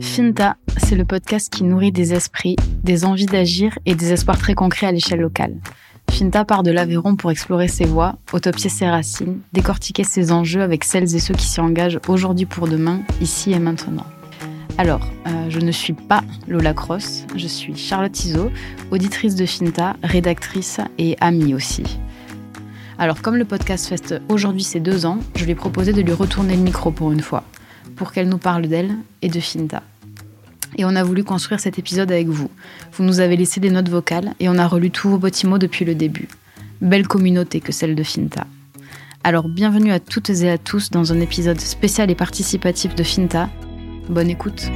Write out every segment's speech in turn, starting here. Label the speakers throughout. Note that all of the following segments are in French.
Speaker 1: Finta
Speaker 2: c'est le podcast qui nourrit des esprits, des envies d'agir et des espoirs très concrets à l'échelle locale. Finta part de l'Aveyron pour explorer ses voies, autopier ses racines, décortiquer ses enjeux avec celles et ceux qui s'y engagent aujourd'hui pour demain, ici et maintenant. Alors, euh, je ne suis pas Lola Cross, je suis Charlotte Iso, auditrice de Finta, rédactrice et amie aussi. Alors, comme le podcast fête aujourd'hui ses deux ans, je lui ai de lui retourner le micro pour une fois, pour qu'elle nous parle d'elle et de Finta. Et on a voulu construire cet épisode avec vous. Vous nous avez laissé des notes vocales et on a relu tous vos petits mots depuis le début. Belle communauté que celle de Finta. Alors bienvenue à toutes et à tous dans un épisode spécial et participatif de Finta. Bonne écoute.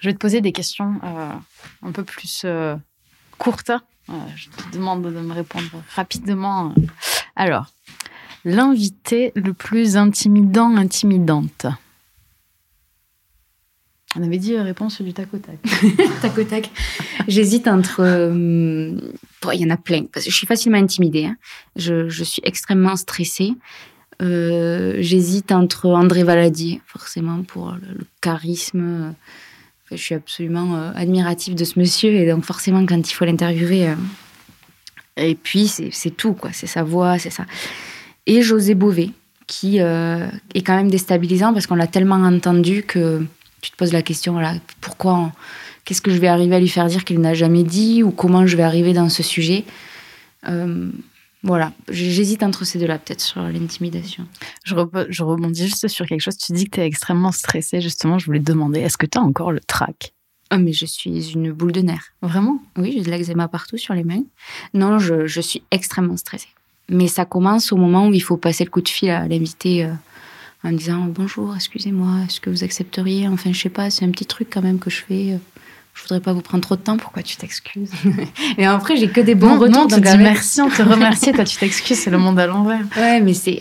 Speaker 2: Je vais te poser des questions euh, un peu plus euh, courtes. Euh, je te demande de me répondre rapidement. Alors, l'invité le plus intimidant, intimidante On avait dit réponse du tac au tac.
Speaker 3: tac au tac. J'hésite entre. Bon, il y en a plein. Parce que je suis facilement intimidée. hein. Je, suis extrêmement stressée. Euh, J'hésite entre André Valadier, forcément, pour le, charisme. Je suis absolument euh, admirative de ce monsieur. Et donc, forcément, quand il faut l'interviewer. Et puis, c'est tout, quoi. C'est sa voix, c'est ça. Et José Bové, qui euh, est quand même déstabilisant parce qu'on l'a tellement entendu que tu te poses la question voilà, pourquoi Qu'est-ce que je vais arriver à lui faire dire qu'il n'a jamais dit ou comment je vais arriver dans ce sujet? Euh, Voilà, j'hésite entre ces deux-là, peut-être sur l'intimidation.
Speaker 2: Je, rebondis juste sur quelque chose. Tu dis que tu es extrêmement stressée. Justement, je voulais demander, est-ce que tu as encore le trac?
Speaker 3: Ah, mais je suis une boule de nerfs.
Speaker 2: Vraiment?
Speaker 3: Oui, j'ai de l'eczéma partout sur les mains. Non, je, je suis extrêmement stressée. Mais ça commence au moment où il faut passer le coup de fil à l'invité euh, en disant bonjour, excusez-moi, est-ce que vous accepteriez? Enfin, je sais pas, c'est un petit truc quand même que je fais. Euh, Je voudrais pas vous prendre trop de temps. Pourquoi tu t'excuses Et après, j'ai que des bons
Speaker 2: non,
Speaker 3: retours.
Speaker 2: non, tu dis
Speaker 3: avec-
Speaker 2: merci, on te remercie. Toi, tu t'excuses, c'est le monde à l'envers.
Speaker 3: Ouais, mais c'est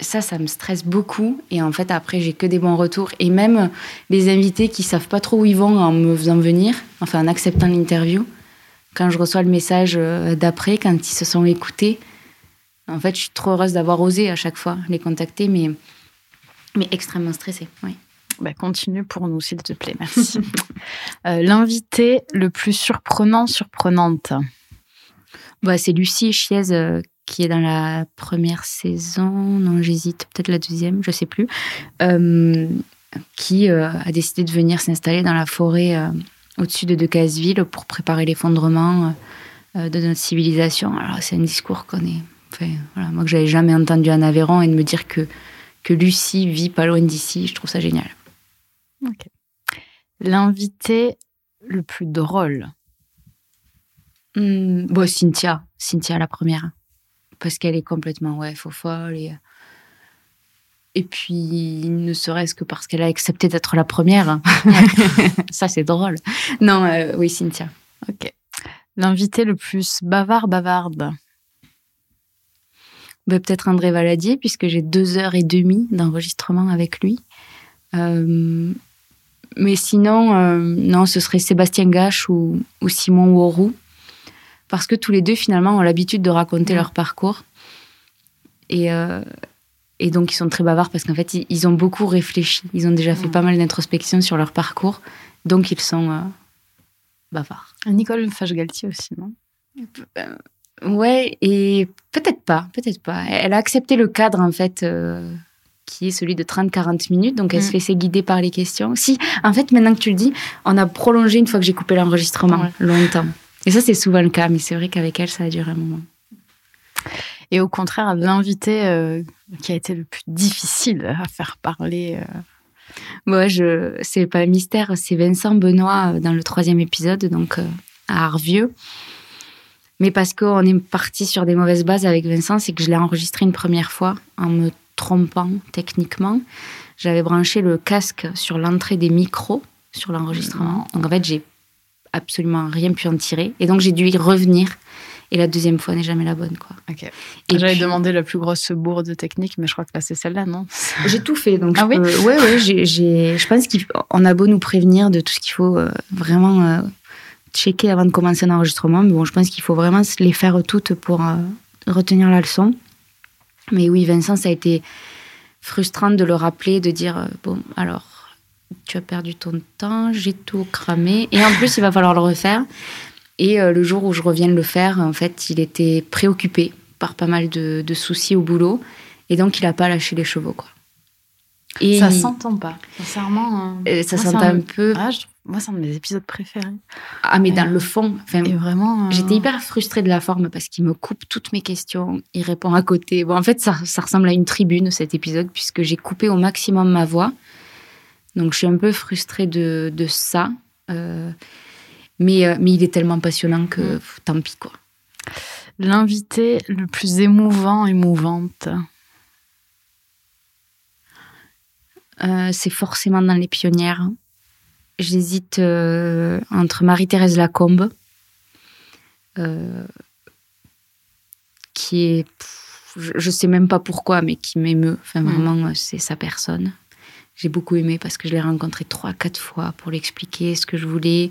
Speaker 3: ça, ça me stresse beaucoup. Et en fait, après, j'ai que des bons retours. Et même les invités qui savent pas trop où ils vont en me faisant venir, enfin en acceptant l'interview, quand je reçois le message euh, d'après, quand ils se sont écoutés, en fait, je suis trop heureuse d'avoir osé à chaque fois les contacter, mais mais extrêmement stressée. Oui.
Speaker 2: Bah, continue pour nous, s'il te plaît. Merci. Euh, L'invité le plus surprenant, surprenante.
Speaker 3: Bah, c'est Lucie Chiez euh, qui est dans la première saison. Non, j'hésite. Peut-être la deuxième, je sais plus. Euh, qui a décidé de venir s'installer dans la forêt au-dessus de Decazeville pour préparer l'effondrement de notre civilisation. Alors, c'est un discours qu'on est. Enfin, moi que j'avais jamais entendu en Aveyron et de me dire que, que Lucie vit pas loin d'ici, je trouve ça génial.
Speaker 2: L'invité le plus drôle.
Speaker 3: Bon, Cynthia, Cynthia la première, parce qu'elle est complètement ouais faux folle et et puis ne serait-ce que parce qu'elle a accepté d'être la première, ça c'est drôle. Non, euh, oui Cynthia.
Speaker 2: Ok. L'invité le plus bavard, bavarde.
Speaker 3: Ben, peut-être André Valadier puisque j'ai deux heures et demie d'enregistrement avec lui. Euh, mais sinon, euh, non, ce serait Sébastien Gache ou, ou Simon Worou. Parce que tous les deux, finalement, ont l'habitude de raconter
Speaker 2: Ouais.
Speaker 3: leur parcours. Et, euh, et donc, ils sont très bavards parce qu'en fait, ils, ils ont beaucoup réfléchi. Ils ont déjà fait pas mal d'introspection sur leur parcours. Donc, ils sont euh, bavards.
Speaker 2: Nicole Fage-Galtier aussi, non?
Speaker 3: Ouais, et peut-être pas, peut-être pas. Elle a accepté le cadre, en fait, euh, qui est celui de 30-40 minutes, donc elle
Speaker 2: Mm.
Speaker 3: se laissait guider par les questions. Si, en fait, maintenant que tu le dis, on a prolongé une fois que j'ai coupé l'enregistrement,
Speaker 2: Ouais.
Speaker 3: longtemps. Et ça, c'est souvent le cas, mais c'est vrai qu'avec elle, ça a duré un moment.
Speaker 2: Et au contraire, l'invité euh, qui a été le plus difficile à faire parler. euh,
Speaker 3: Moi, je, c'est pas un mystère, c'est Vincent Benoît euh, dans le troisième épisode, donc euh, à Arvieux. Mais parce qu'on est parti sur des mauvaises bases avec Vincent, c'est que je l'ai enregistré une première fois en me trompant techniquement. J'avais branché le casque sur l'entrée des micros sur l'enregistrement. Donc en fait, j'ai absolument rien pu en tirer. Et donc j'ai dû y revenir. Et la deuxième fois n'est jamais la bonne, quoi.
Speaker 2: J'avais
Speaker 3: puis-
Speaker 2: demandé la plus grosse bourde technique, mais je crois que là, c'est celle-là, non?
Speaker 3: J'ai tout fait, donc
Speaker 2: Ah
Speaker 3: je
Speaker 2: oui?
Speaker 3: peux- ouais, ouais, je pense qu'on a beau nous prévenir de tout ce qu'il faut euh, vraiment euh, checker avant de commencer un enregistrement, mais bon, je pense qu'il faut vraiment les faire toutes pour euh, retenir la leçon. Mais oui, Vincent, ça a été frustrant de le rappeler, de dire euh, bon, alors tu as perdu ton temps, j'ai tout cramé, et en plus il va falloir le refaire. Et euh, le jour où je reviens de le faire, en fait, il était préoccupé par pas mal de, de soucis au boulot, et donc il n'a pas lâché les chevaux, quoi.
Speaker 2: Et ça s'entend pas, sincèrement. Hein.
Speaker 3: Ça s'entend un... peu.
Speaker 2: Ah, moi, c'est un de mes épisodes préférés.
Speaker 3: Ah, mais dans le fond,
Speaker 2: vraiment. Euh,
Speaker 3: J'étais hyper frustrée de la forme parce qu'il me coupe toutes mes questions, il répond à côté. Bon, en fait, ça, ça ressemble à une tribune cet épisode puisque j'ai coupé au maximum ma voix. Donc, je suis un peu frustrée de, de ça. Euh, mais, euh, mais il est tellement passionnant que mm. tant pis, quoi.
Speaker 2: L'invité le plus émouvant, émouvante
Speaker 3: C'est forcément dans les pionnières. J'hésite euh, entre Marie-Thérèse Lacombe, euh, qui est, je ne sais même pas pourquoi, mais qui m'émeut. Enfin, mm. vraiment, c'est sa personne. J'ai beaucoup aimé parce que je l'ai rencontré trois, quatre fois pour lui expliquer ce que je voulais,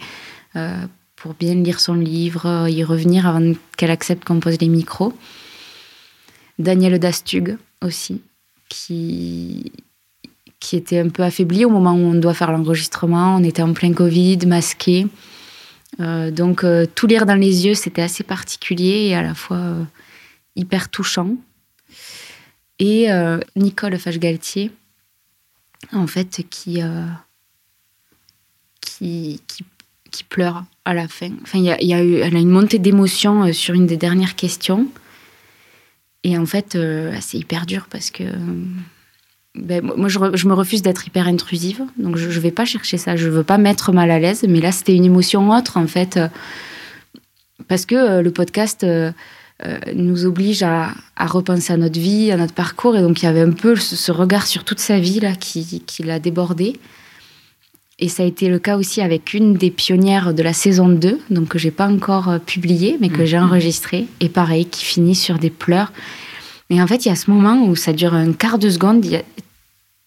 Speaker 3: euh, pour bien lire son livre, y revenir avant qu'elle accepte qu'on pose les micros. Daniel Dastug aussi, qui qui était un peu affaibli au moment où on doit faire l'enregistrement. On était en plein Covid, masqué. Euh, donc, euh, tout lire dans les yeux, c'était assez particulier et à la fois euh, hyper touchant. Et Nicole Fage-Galtier, en fait, qui, qui, qui, pleure à la fin. Enfin, y a, y a eu, elle a une montée d'émotion sur une des dernières questions. Et en fait, c'est hyper dur parce que ben, moi, je, me refuse d'être hyper intrusive, donc je ne vais pas chercher ça. Je ne veux pas mettre mal à l'aise, mais là, c'était une émotion autre, en fait, euh, parce que euh, le podcast euh, nous oblige à, repenser à notre vie, à notre parcours, et donc il y avait un peu ce, regard sur toute sa vie là qui, qui l'a débordé. Et ça a été le cas aussi avec une des pionnières de la saison 2, donc que j'ai pas encore publié, mais que j'ai mhm. enregistré, et pareil, qui finit sur des pleurs. Et en fait, il y a ce moment où ça dure un quart de seconde, il y a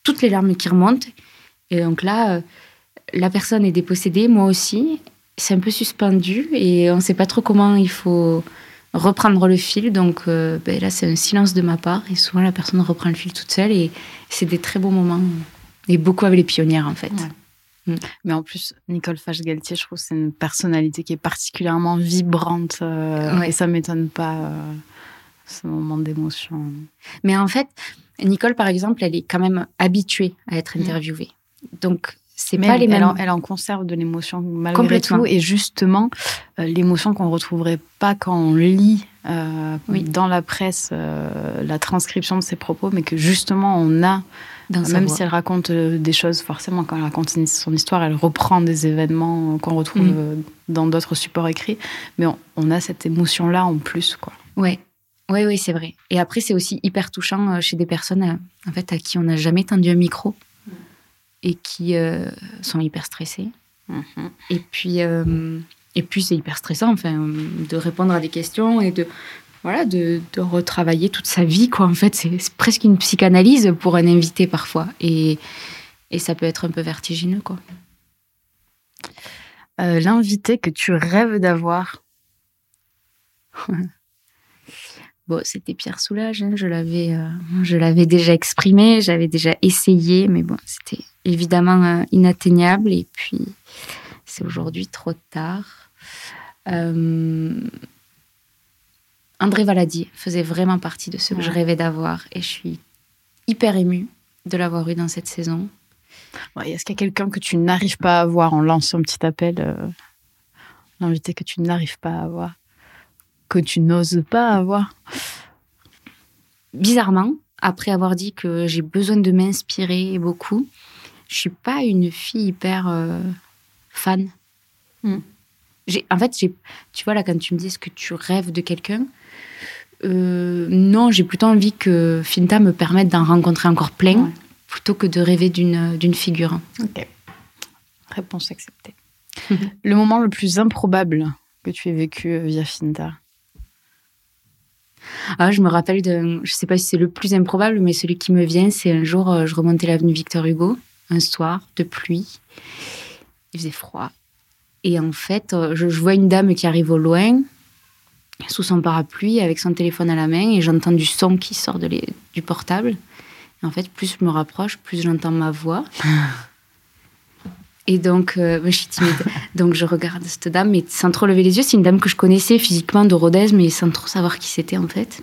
Speaker 3: toutes les larmes qui remontent. Et donc là, euh, la personne est dépossédée, moi aussi. C'est un peu suspendu et on ne sait pas trop comment il faut reprendre le fil. Donc euh, ben là, c'est un silence de ma part. Et souvent, la personne reprend le fil toute seule. Et c'est des très beaux moments. Et beaucoup avec les pionnières, en fait.
Speaker 2: Mais en plus, Nicole Fache-Galtier, je trouve c'est une personnalité qui est particulièrement vibrante. Euh, et ça m'étonne pas, ce moment d'émotion.
Speaker 3: Mais en fait, Nicole, par exemple, elle est quand même habituée à être mm. interviewée. Donc, c'est pas les mêmes.
Speaker 2: Elle en, elle en conserve de l'émotion malgré tout. Et justement, euh, l'émotion qu'on retrouverait pas quand on lit euh, dans la presse euh, la transcription de ses propos, mais que justement on a. même si elle raconte des choses, forcément, quand elle raconte son histoire, elle reprend des événements qu'on retrouve mm. dans d'autres supports écrits. Mais on, on a cette émotion-là en plus, quoi.
Speaker 3: Ouais, oui, oui, c'est vrai. Et après, c'est aussi hyper touchant euh, chez des personnes euh, en fait, à qui on n'a jamais tendu un micro et qui euh, sont hyper stressées. Mm-hmm. Et puis, et puis c'est hyper stressant enfin, de répondre à des questions et de, voilà, de, de retravailler toute sa vie. Quoi. En fait, c'est presque une psychanalyse pour un invité parfois. Et, et ça peut être un peu vertigineux. Quoi.
Speaker 2: L'invité que tu rêves d'avoir
Speaker 3: Bon, c'était Pierre Soulages, hein, je l'avais, euh, je l'avais déjà exprimé, j'avais déjà essayé, mais bon, c'était évidemment euh, inatteignable. Et puis, c'est aujourd'hui trop tard. Euh, André Valadier faisait vraiment partie de ce que je rêvais d'avoir, et je suis hyper émue de l'avoir eu dans cette saison.
Speaker 2: Est-ce qu'il y a quelqu'un que tu n'arrives pas à avoir en lançant un petit appel, l'invité que tu n'arrives pas à avoir que tu n'oses pas avoir
Speaker 3: Bizarrement, après avoir dit que j'ai besoin de m'inspirer beaucoup, je suis pas une fille hyper euh, fan. Hmm. En fait, tu vois là quand tu me dis que tu rêves de quelqu'un, euh, non, j'ai plutôt envie que Finta me permette d'en rencontrer encore plein, plutôt que de rêver d'une figure.
Speaker 2: Ok. Réponse acceptée. le moment le plus improbable que tu aies vécu euh, via Finta?
Speaker 3: Ah, je me rappelle de, je sais pas si c'est le plus improbable, mais celui qui me vient, c'est un jour, euh, je remontais l'avenue Victor Hugo, un soir de pluie. Il faisait froid. Et en fait, euh, je, vois une dame qui arrive au loin. sous son parapluie avec son téléphone à la main et j'entends du son qui sort de du portable. Et en fait, plus je me rapproche, plus j'entends ma voix. Et donc, euh, je suis timide. Donc, je regarde cette dame, mais sans trop lever les yeux. C'est une dame que je connaissais physiquement de Rodez, mais sans trop savoir qui c'était en fait.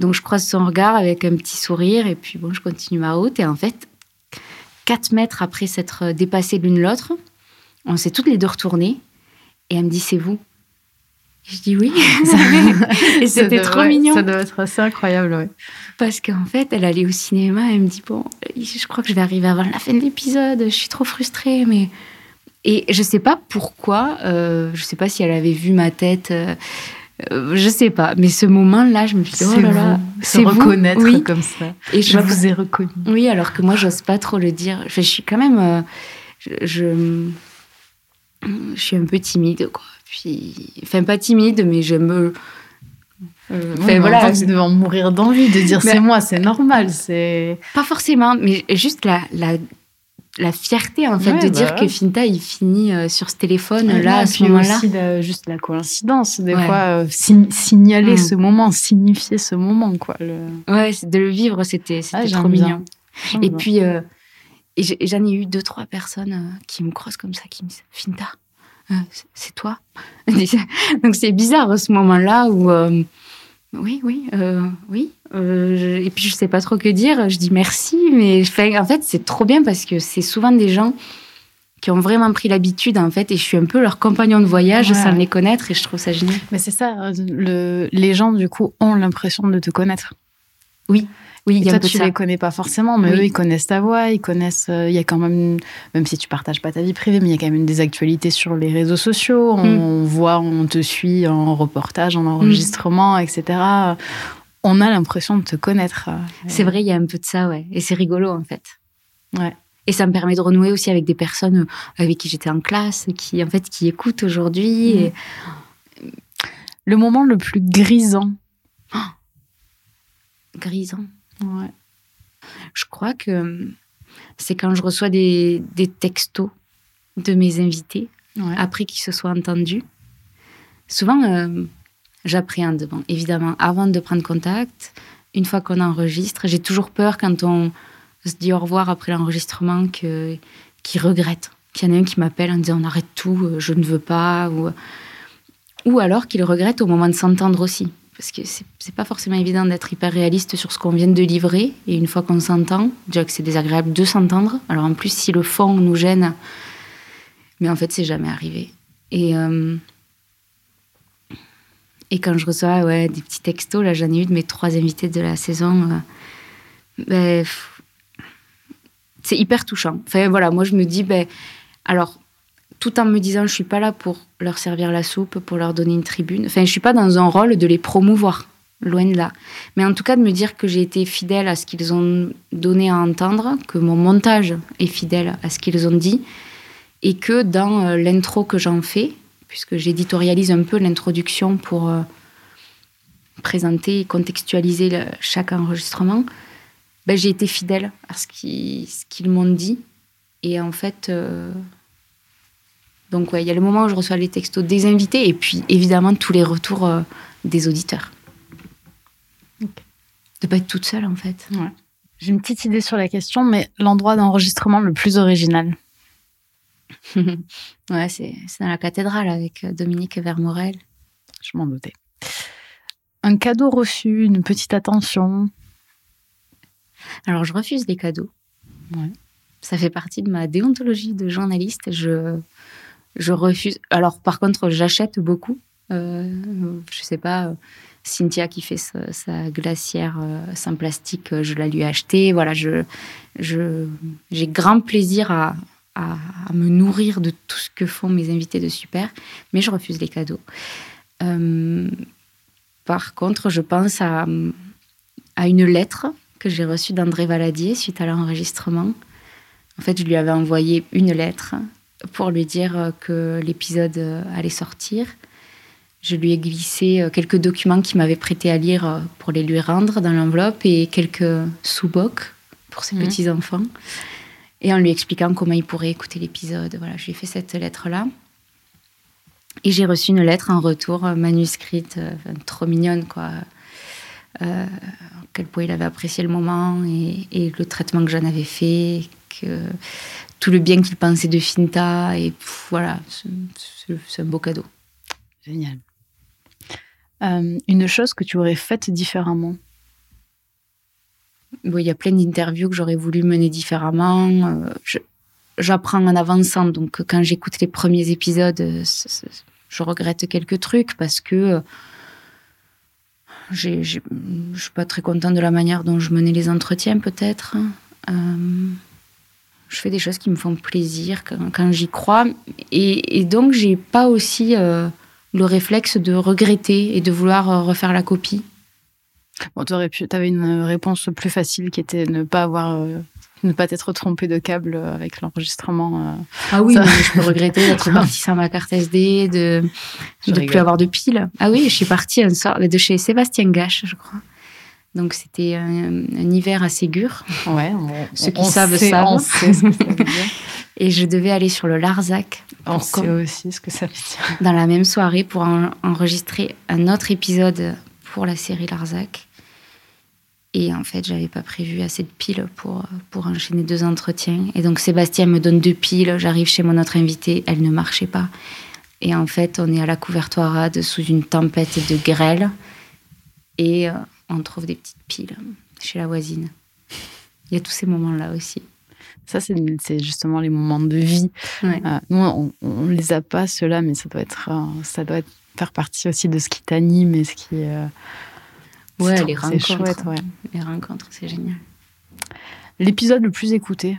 Speaker 3: Donc, je croise son regard avec un petit sourire, et puis bon, je continue ma route. Et en fait, 4 mètres après s'être dépassées l'une l'autre, on s'est toutes les deux retournées, et elle me dit C'est vous je dis oui. et c'était trop mignon.
Speaker 2: Ça doit être assez incroyable, oui.
Speaker 3: Parce qu'en fait, elle allait au cinéma, elle me dit Bon, je crois que je vais arriver avant la fin de l'épisode, je suis trop frustrée, mais. Et je sais pas pourquoi, euh, je sais pas si elle avait vu ma tête. Euh, euh, je sais pas, mais ce moment-là, je me suis dit, oh là là,
Speaker 2: c'est reconnaître oui. comme ça. Et je, vous ai reconnu.
Speaker 3: Oui, alors que moi, j'ose pas trop le dire. Je, suis quand même, euh, je, je, je, suis un peu timide, quoi. Puis, enfin, pas timide, mais je me.
Speaker 2: Euh, enfin, voilà, tu devais en mourir d'envie de dire c'est moi, c'est normal, c'est.
Speaker 3: Pas forcément, mais juste la, la, la fierté en fait de dire bah que Finta il finit euh, sur ce téléphone là à ce moment-là.
Speaker 2: juste la coïncidence, des fois euh, signaler mm. ce moment, signifier ce moment quoi. Le...
Speaker 3: Ouais, de le vivre c'était c'était trop mignon. Et puis j'en ai eu deux trois personnes qui me croisent comme ça, qui me disent Finta. Euh, c'est toi Donc c'est bizarre à ce moment-là où euh, oui, oui, euh, oui. et puis je sais pas trop que dire. Je dis merci, mais en fait c'est trop bien parce que c'est souvent des gens qui ont vraiment pris l'habitude en fait et je suis un peu leur compagnon de voyage sans les connaître et je trouve ça génial.
Speaker 2: Mais c'est ça, les gens du coup ont l'impression de te connaître.
Speaker 3: Oui. Oui,
Speaker 2: il y a toi, tu les connais pas forcément, mais eux, ils connaissent ta voix, ils connaissent. Euh, il y a quand même, même si tu partages pas ta vie privée, mais il y a quand même des actualités sur les réseaux sociaux. On, mm. voit, on te suit en reportage, en enregistrement, mm. etc. On a l'impression de te connaître.
Speaker 3: C'est vrai, il y a un peu de ça, ouais. Et c'est rigolo, en fait.
Speaker 2: Ouais.
Speaker 3: Et ça me permet de renouer aussi avec des personnes avec qui j'étais en classe, qui, en fait, qui écoutent aujourd'hui. Mm. Et...
Speaker 2: Le moment le plus grisant. Oh
Speaker 3: grisant. Ouais. Je crois que c'est quand je reçois des, des, textos de mes invités, après qu'ils se soient entendus. Souvent, euh, j'appréhende. Bon, évidemment, avant de prendre contact, une fois qu'on enregistre, j'ai toujours peur quand on se dit au revoir après l'enregistrement qu'ils regrettent. Qu'il y en a un qui m'appelle en disant on arrête tout, euh, je ne veux pas. Ou, ou alors qu'il regrette au moment de s'entendre aussi parce que c'est pas forcément évident d'être hyper réaliste sur ce qu'on vient de livrer. Et une fois qu'on s'entend, déjà que c'est désagréable de s'entendre. Alors en plus, si le fond nous gêne, mais en fait, c'est jamais arrivé. Et, euh, quand je reçois ouais, des petits textos, là, j'en ai eu de mes trois invités de la saison. Euh, ben, c'est hyper touchant. Enfin voilà, moi je me dis, ben, alors tout en me disant je suis pas là pour leur servir la soupe, pour leur donner une tribune. Enfin, je suis pas dans un rôle de les promouvoir, loin de là. Mais en tout cas de me dire que j'ai été fidèle à ce qu'ils ont donné à entendre, que mon montage est fidèle à ce qu'ils ont dit, et que dans euh, l'intro que j'en fais, puisque j'éditorialise un peu l'introduction pour euh, présenter et contextualiser chaque enregistrement, ben, j'ai été fidèle à ce qu'ils m'ont dit. Et en fait, euh, donc, ouais, il y a le moment où je reçois les textos des invités et puis évidemment tous les retours euh, des auditeurs. De De pas être toute seule, en fait.
Speaker 2: J'ai une petite idée sur la question, mais l'endroit d'enregistrement le plus original?
Speaker 3: Ouais, c'est dans la cathédrale avec euh, Dominique Vermorel.
Speaker 2: Je m'en doutais. Un cadeau reçu, une petite attention?
Speaker 3: Alors, je refuse les cadeaux. Ça fait partie de ma déontologie de journaliste. Je je refuse. Alors, par contre, j'achète beaucoup. Euh, je sais pas, Cynthia qui fait sa, glacière euh, sans plastique, je la lui ai achetée. Voilà, je, j'ai grand plaisir à, à, me nourrir de tout ce que font mes invités de super, mais je refuse les cadeaux. Euh, par contre, je pense à, à une lettre que j'ai reçue d'André Valadier suite à l'enregistrement. En fait, je lui avais envoyé une lettre pour lui dire euh, que l'épisode euh, allait sortir. Je lui ai glissé euh, quelques documents qu'il m'avait prêté à lire pour les lui rendre dans l'enveloppe et quelques sous-bocs pour ses mhm. petits-enfants. Et en lui expliquant comment il pourrait écouter l'épisode. Voilà, je lui ai fait cette lettre-là. Et j'ai reçu une lettre en retour, manuscrite, trop mignonne, quoi. à quel point il avait apprécié le moment et, le traitement que j'en avais fait, que tout le bien qu'il pensait de Finta. Et voilà, c'est un beau cadeau.
Speaker 2: Génial. Euh, une chose que tu aurais faite différemment?
Speaker 3: Il y a plein d'interviews que j'aurais voulu mener différemment. Euh, j'apprends en avançant, donc quand j'écoute les premiers épisodes, euh, je regrette quelques trucs parce que je ne suis pas très contente de la manière dont je menais les entretiens, peut-être. Je fais des choses qui me font plaisir quand, j'y crois. Et, et donc, j'ai pas aussi le réflexe de regretter et de vouloir euh, refaire la copie
Speaker 2: Bon, tu avais une réponse plus facile qui était ne pas avoir, euh, ne pas t'être trompé de câble avec l'enregistrement. Euh.
Speaker 3: ah oui, je peux regretter d'être partie sans ma carte SD, de ne plus avoir de pile. Ah oui, je suis partie un soir de chez Sébastien Gache, je crois. Donc c'était un, hiver à Ségur.
Speaker 2: Ouais,
Speaker 3: ceux qui savent savent. Et je devais aller sur le Larzac.
Speaker 2: On sait aussi ce que ça veut dire.
Speaker 3: Dans la même soirée pour enregistrer un autre épisode pour la série Larzac. Et en fait, j'avais pas prévu assez de piles pour, pour enchaîner deux entretiens. Et donc Sébastien me donne deux piles. J'arrive chez mon autre invité, elle ne marchait pas. Et en fait, on est à la couvertoirade sous une tempête de grêle. Et euh, on trouve des petites piles chez la voisine. Il y a tous ces moments-là aussi.
Speaker 2: Ça, c'est justement les moments de vie. Euh, nous, on, ne les a pas, ceux-là, mais ça doit, être, euh, ça doit être, faire partie aussi de ce qui t'anime et ce qui. Euh,
Speaker 3: ouais, les rencontres. Chouette, ouais. Les rencontres, c'est génial.
Speaker 2: L'épisode le plus écouté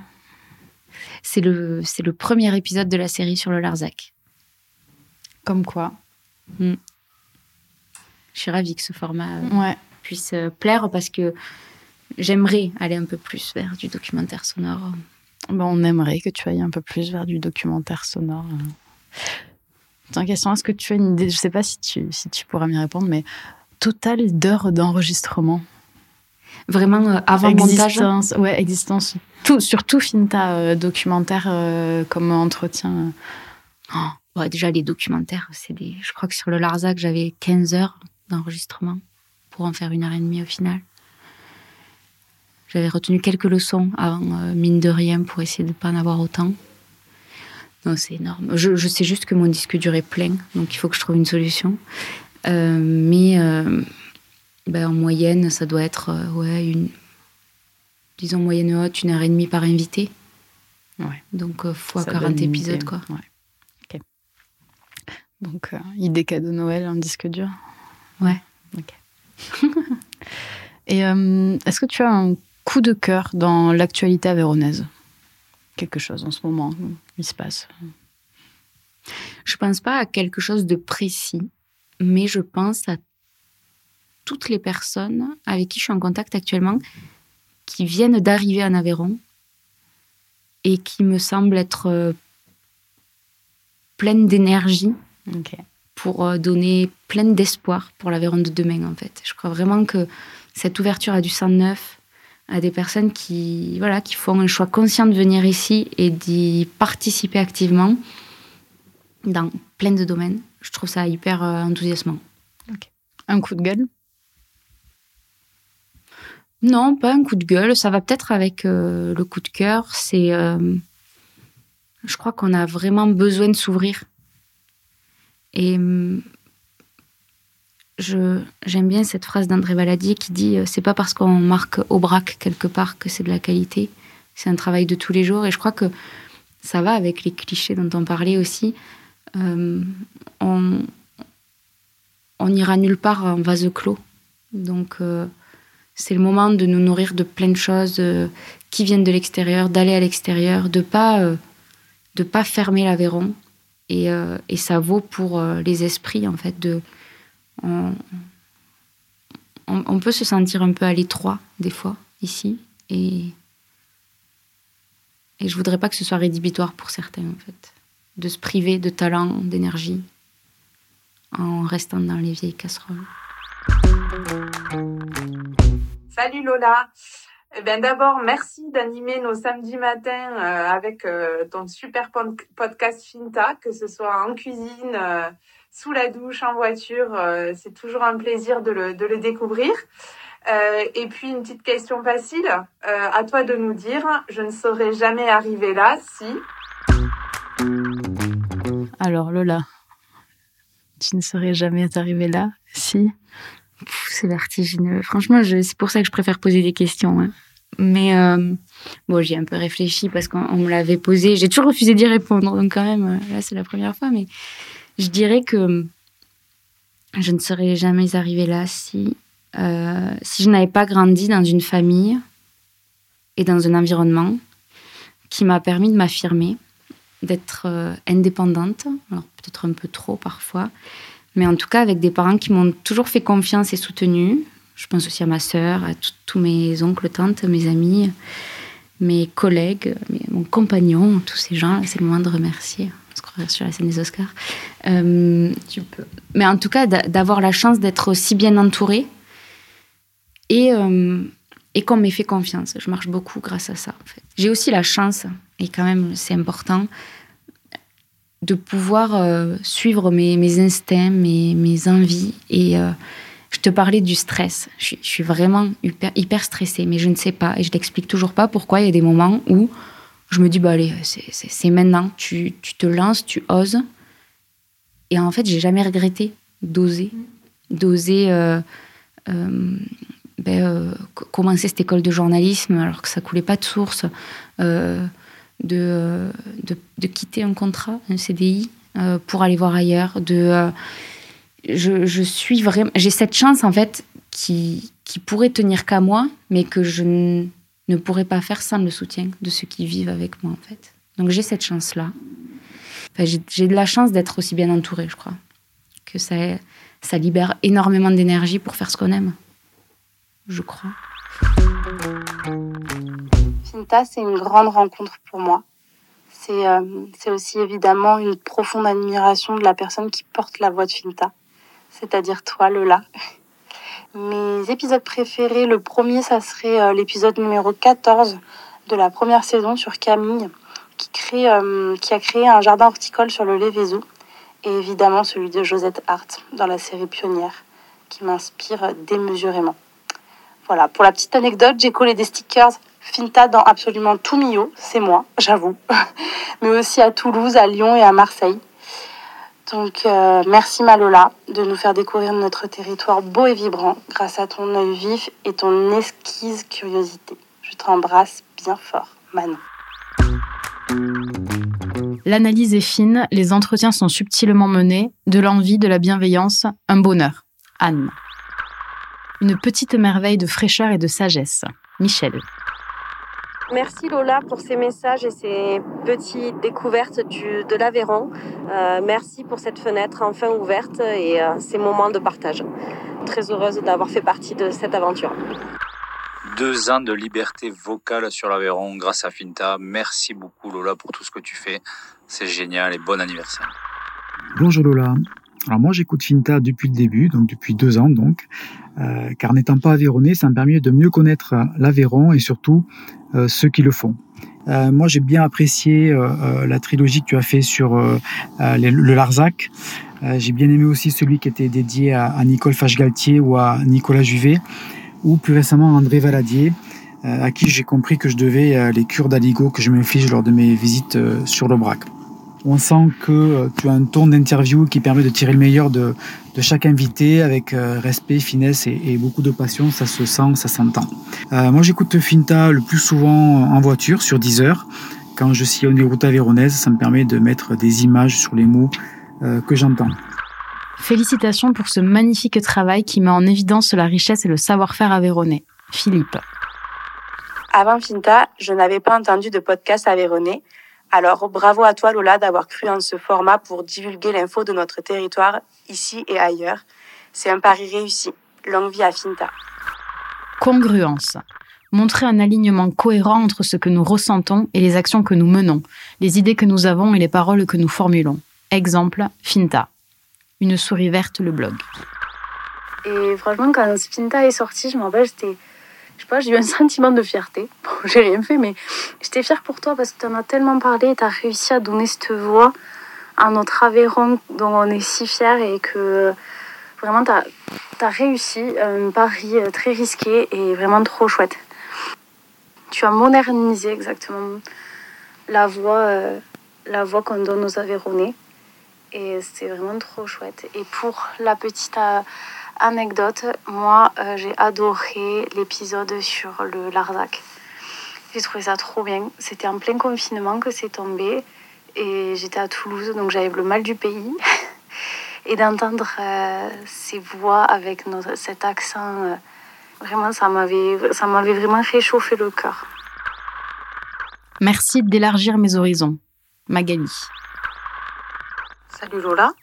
Speaker 3: C'est le, le premier épisode de la série sur le Larzac.
Speaker 2: Comme quoi
Speaker 3: hmm. Je suis ravie que ce format
Speaker 2: ouais.
Speaker 3: Puisse plaire parce que j'aimerais aller un peu plus vers du documentaire sonore.
Speaker 2: Ben, on aimerait que tu ailles un peu plus vers du documentaire sonore. Tiens, question, est-ce que tu as une idée, je ne sais pas si tu, si tu pourras m'y répondre, mais total d'heures d'enregistrement
Speaker 3: Vraiment euh, avant
Speaker 2: existence, montage Ouais, existence. Tout, surtout Finta, euh, documentaire euh, comme entretien.
Speaker 3: Oh, déjà, les documentaires, c'est des... je crois que sur le Larzac, j'avais 15 heures d'enregistrement pour en faire une heure et demie au final. J'avais retenu quelques leçons avant, euh, mine de rien, pour essayer de ne pas en avoir autant. Non, c'est énorme. Je, sais juste que mon disque dur est plein, donc il faut que je trouve une solution. Euh, mais euh, ben, en moyenne, ça doit être, ouais, une, disons moyenne haute, une heure et demie par invité.
Speaker 2: Ouais.
Speaker 3: Donc, fois 40 épisodes, quoi.
Speaker 2: Ouais. Ok. Donc, idée cadeau Noël, un disque dur
Speaker 3: Ouais.
Speaker 2: Ok. et est-ce que tu as un coup de cœur dans l'actualité avéronaise Quelque chose en ce moment, il se passe?
Speaker 3: Je pense pas à quelque chose de précis, mais je pense à toutes les personnes avec qui je suis en contact actuellement qui viennent d'arriver en Aveyron et qui me semblent être euh, pleines d'énergie pour euh, donner plein d'espoir pour l'Aveyron de demain en fait. Je crois vraiment que cette ouverture à du sang neuf, à des personnes qui, voilà, qui font un choix conscient de venir ici et d'y participer activement dans plein de domaines. Je trouve ça hyper euh, enthousiasmant.
Speaker 2: Un coup de gueule?
Speaker 3: Non, pas un coup de gueule. Ça va peut-être avec euh, le coup de cœur. C'est, euh, je crois qu'on a vraiment besoin de s'ouvrir. Et hum, j'aime bien cette phrase d'André Valadier qui dit euh, c'est pas parce qu'on marque au braque quelque part que c'est de la qualité, c'est un travail de tous les jours. Et je crois que ça va avec les clichés dont on parlait aussi. Euh, on, on n'ira nulle part en vase clos. Donc euh, c'est le moment de nous nourrir de plein de choses qui viennent de l'extérieur, d'aller à l'extérieur, de pas de pas fermer l'Aveyron. Et, et ça vaut pour les esprits en fait de on, peut se sentir un peu à l'étroit des fois ici et et je voudrais pas que ce soit rédhibitoire pour certains en fait de se priver de talent, d'énergie en restant dans les vieilles casseroles.
Speaker 1: Salut Lola. Eh bien, d'abord, merci d'animer nos samedis matins euh, avec euh, ton super podcast Finta, que ce soit en cuisine, euh, sous la douche, en voiture. c'est toujours un plaisir de le, de le découvrir. et puis, une petite question facile. à toi de nous dire, je ne serais jamais arrivée là si...
Speaker 2: Alors, Lola, tu ne serais jamais arrivée là si
Speaker 3: c'est vertigineux. Franchement, c'est pour ça que je préfère poser des questions. Hein. Mais euh, bon, j'ai un peu réfléchi parce qu'on me l'avait posé. J'ai toujours refusé d'y répondre. Donc quand même, euh, là, c'est la première fois. Mais je dirais que je ne serais jamais arrivée là si, euh, si je n'avais pas grandi dans une famille et dans un environnement qui m'a permis de m'affirmer, d'être indépendante. Alors peut-être un peu trop parfois mais en tout cas, avec des parents qui m'ont toujours fait confiance et soutenu. Je pense aussi à ma sœur, à tous mes oncles, tantes, mes amis, mes collègues, mon compagnon, tous ces gens. C'est le moment de remercier. On se sur la scène des Oscars. Euh, tu peux. Mais en tout cas, d'avoir la chance d'être aussi bien entourée et, euh, et qu'on m'ait fait confiance. Je marche beaucoup grâce à ça. En fait. J'ai aussi la chance, et quand même c'est important, de pouvoir euh, suivre mes, instincts, mes, mes envies. Et euh, je te parlais du stress. Je, suis vraiment hyper, hyper, stressée, mais je ne sais pas. Et je t'explique toujours pas pourquoi il y a des moments où je me dis, bah allez, c'est maintenant. Tu, tu, te lances, tu oses. Et en fait, j'ai jamais regretté d'oser. D'oser euh, ben, commencer cette école de journalisme alors que ça coulait pas de source de, de, quitter un contrat, un CDI, euh, pour aller voir ailleurs. De, euh, je, je, suis vraiment, j'ai cette chance en fait qui, qui pourrait tenir qu'à moi, mais que je ne pourrais pas faire sans le soutien de ceux qui vivent avec moi en fait. Donc j'ai cette chance là. j'ai de la chance d'être aussi bien entourée, je crois, que ça, ça libère énormément d'énergie pour faire ce qu'on aime, je crois.
Speaker 4: Finta, c'est une grande rencontre pour moi. Euh, c'est aussi évidemment une profonde admiration de la personne qui porte la voix de Finta, c'est-à-dire toi, Lola. Mes épisodes préférés, le premier, ça serait euh, l'épisode numéro 14 de la première saison sur Camille, qui, crée, euh, qui a créé un jardin horticole sur le Lévézou, et évidemment celui de Josette Hart dans la série Pionnière, qui m'inspire démesurément. Voilà, pour la petite anecdote, j'ai collé des stickers Finta dans absolument tout Mio, c'est moi, j'avoue, mais aussi à Toulouse, à Lyon et à Marseille. Donc euh, merci Malola de nous faire découvrir notre territoire beau et vibrant grâce à ton œil vif et ton esquisse curiosité. Je t'embrasse bien fort, Manon.
Speaker 2: L'analyse est fine, les entretiens sont subtilement menés, de l'envie, de la bienveillance, un bonheur. Anne. Une petite merveille de fraîcheur et de sagesse. Michel.
Speaker 5: Merci Lola pour ces messages et ces petites découvertes du, de l'Aveyron. Euh, merci pour cette fenêtre enfin ouverte et euh, ces moments de partage. Très heureuse d'avoir fait partie de cette aventure.
Speaker 6: Deux ans de liberté vocale sur l'Aveyron grâce à Finta. Merci beaucoup Lola pour tout ce que tu fais. C'est génial et bon anniversaire.
Speaker 7: Bonjour Lola. Alors moi j'écoute Finta depuis le début, donc depuis deux ans donc, euh, car n'étant pas aveyronné, ça me permet de mieux connaître l'Aveyron et surtout euh, ceux qui le font. Euh, moi j'ai bien apprécié la trilogie que tu as fait sur le Larzac. j'ai bien aimé aussi celui qui était dédié à, Nicole Fache-Galtier ou à Nicolas Juvet, ou plus récemment André Valadier, à qui j'ai compris que je devais les cures d'aligo que je m'inflige lors de mes visites sur le Brac. On sent que euh, tu as un ton d'interview qui permet de tirer le meilleur de, chaque invité avec euh, respect, finesse et, beaucoup de passion. Ça se sent, ça s'entend. Euh, moi, j'écoute Finta le plus souvent en voiture sur 10 heures. Quand je sillonne les routes avéronaises, ça me permet de mettre des images sur les mots que j'entends.
Speaker 2: Félicitations pour ce magnifique travail qui met en évidence la richesse et le savoir-faire avéronais. Philippe.
Speaker 4: Avant Finta, je n'avais pas entendu de podcast avéronais. Alors bravo à toi Lola d'avoir cru en ce format pour divulguer l'info de notre territoire ici et ailleurs. C'est un pari réussi. Longue vie à Finta.
Speaker 2: Congruence. Montrer un alignement cohérent entre ce que nous ressentons et les actions que nous menons, les idées que nous avons et les paroles que nous formulons. Exemple, Finta. Une souris verte, le blog.
Speaker 4: Et franchement, quand Finta est sorti, je m'en rappelle, j'étais
Speaker 8: je sais pas, j'ai eu un sentiment de fierté. Bon, j'ai rien fait, mais j'étais fière pour toi parce que tu en as tellement parlé, tu as réussi à donner cette voix à notre Aveyron dont on est si fiers et que vraiment tu as, réussi un pari très risqué et vraiment trop chouette. Tu as modernisé exactement la voix, euh, la voix qu'on donne aux Aveyronnais et c'est vraiment trop chouette. Et pour la petite euh, anecdote, moi euh, j'ai adoré l'épisode sur le Larzac. J'ai trouvé ça trop bien. C'était en plein confinement que c'est tombé et j'étais à Toulouse donc j'avais le mal du pays. et d'entendre euh, ces voix avec notre, cet accent, euh, vraiment ça m'avait, ça m'avait vraiment réchauffé le cœur.
Speaker 2: Merci d'élargir mes horizons. Magali.
Speaker 9: Salut Lola,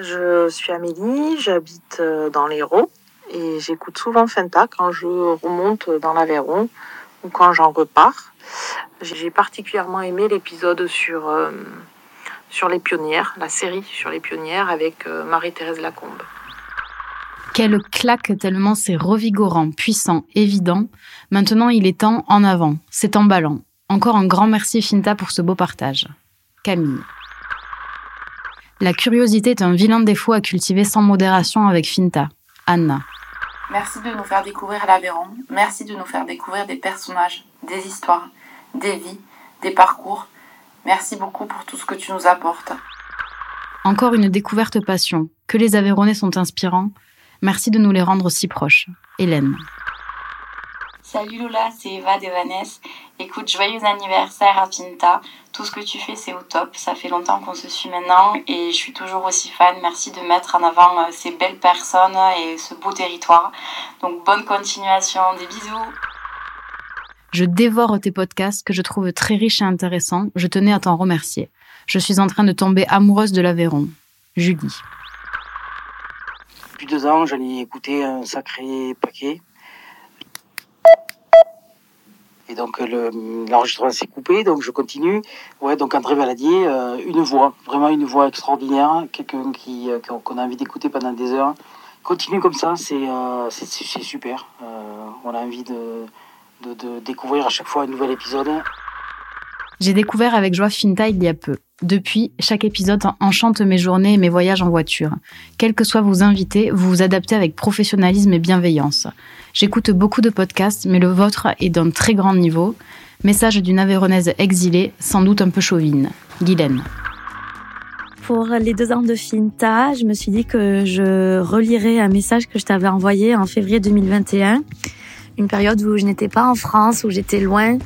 Speaker 9: je suis Amélie, j'habite euh, dans l'Hérault et j'écoute souvent Fenta quand je remonte dans l'Aveyron ou quand j'en repars. J'ai particulièrement aimé l'épisode sur, euh, sur les pionnières, la série sur les pionnières avec euh, Marie-Thérèse Lacombe.
Speaker 2: Quelle claque tellement c'est revigorant, puissant, évident. Maintenant il est temps en avant, c'est emballant. Encore un grand merci Finta pour ce beau partage. Camille. La curiosité est un vilain défaut à cultiver sans modération avec Finta. Anna.
Speaker 10: Merci de nous faire découvrir l'Aveyron. Merci de nous faire découvrir des personnages, des histoires, des vies, des parcours. Merci beaucoup pour tout ce que tu nous apportes.
Speaker 2: Encore une découverte passion. Que les Aveyronnais sont inspirants. Merci de nous les rendre si proches. Hélène.
Speaker 11: Salut Lola, c'est Eva de Vanessa. Écoute, joyeux anniversaire à Pinta. Tout ce que tu fais, c'est au top. Ça fait longtemps qu'on se suit maintenant et je suis toujours aussi fan. Merci de mettre en avant euh, ces belles personnes et ce beau territoire. Donc bonne continuation, des bisous.
Speaker 2: Je dévore tes podcasts que je trouve très riches et intéressants. Je tenais à t'en remercier. Je suis en train de tomber amoureuse de l'Aveyron. Julie.
Speaker 12: Depuis deux ans, j'en ai écouté un sacré paquet. Et donc l'enregistrement s'est coupé, donc je continue. Ouais, donc André Valadier, euh, une voix, vraiment une voix extraordinaire, quelqu'un euh, qu'on a envie d'écouter pendant des heures. Continue comme ça, c'est euh, super. On a envie de, de, découvrir à chaque fois un nouvel épisode.
Speaker 2: J'ai découvert avec joie Finta il y a peu. Depuis, chaque épisode enchante mes journées et mes voyages en voiture. Quels que soient vos invités, vous vous adaptez avec professionnalisme et bienveillance. J'écoute beaucoup de podcasts, mais le vôtre est d'un très grand niveau. Message d'une Aveyronnaise exilée, sans doute un peu chauvine. Guylaine.
Speaker 5: Pour les deux ans de Finta, je me suis dit que je relirais un message que je t'avais envoyé en février 2021. Une période où je n'étais pas en France, où j'étais loin.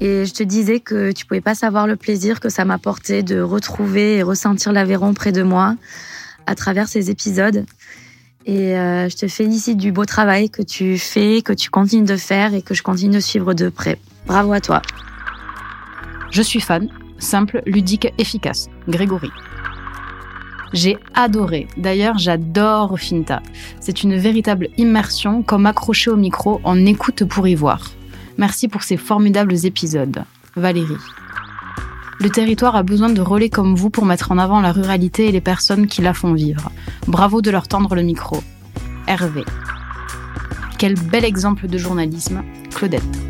Speaker 5: Et je te disais que tu pouvais pas savoir le plaisir que ça m'apportait de retrouver et ressentir l'Aveyron près de moi à travers ces épisodes. Et euh, je te félicite du beau travail que tu fais, que tu continues de faire et que je continue de suivre de près. Bravo à toi.
Speaker 2: Je suis fan, simple, ludique, efficace. Grégory. J'ai adoré. D'ailleurs, j'adore Finta. C'est une véritable immersion, comme accroché au micro, on écoute pour y voir. Merci pour ces formidables épisodes. Valérie. Le territoire a besoin de relais comme vous pour mettre en avant la ruralité et les personnes qui la font vivre. Bravo de leur tendre le micro. Hervé. Quel bel exemple de journalisme. Claudette.